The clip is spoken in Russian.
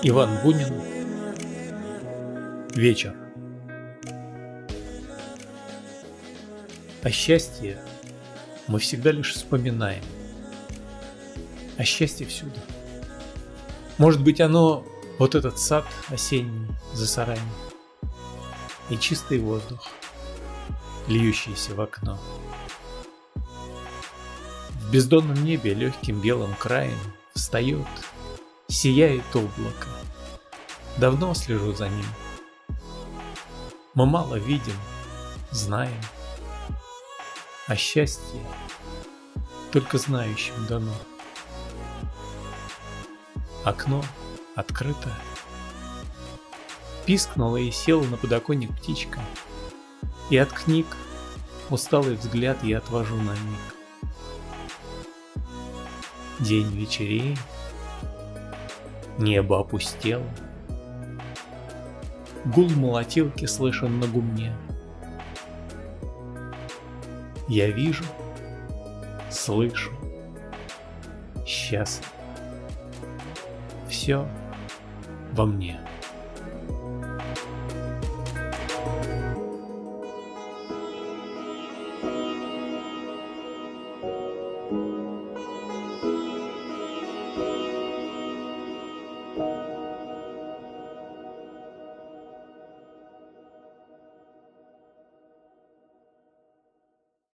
Иван Бунин Вечер О счастье мы всегда лишь вспоминаем. О счастье всюду. Может быть, оно вот этот сад осенний за сараем и чистый воздух, льющийся в окно. В бездонном небе легким белым краем встает, сияет облако. Давно слежу за ним. Мы мало видим, знаем. А счастье только знающим дано. Окно открыто. Пискнула и села на подоконник птичка. И от книг усталый взгляд я отвожу на миг. День вечереет, небо опустело. Гул молотилки слышен на гумне. Я вижу, слышу, счастлив. Все во мне.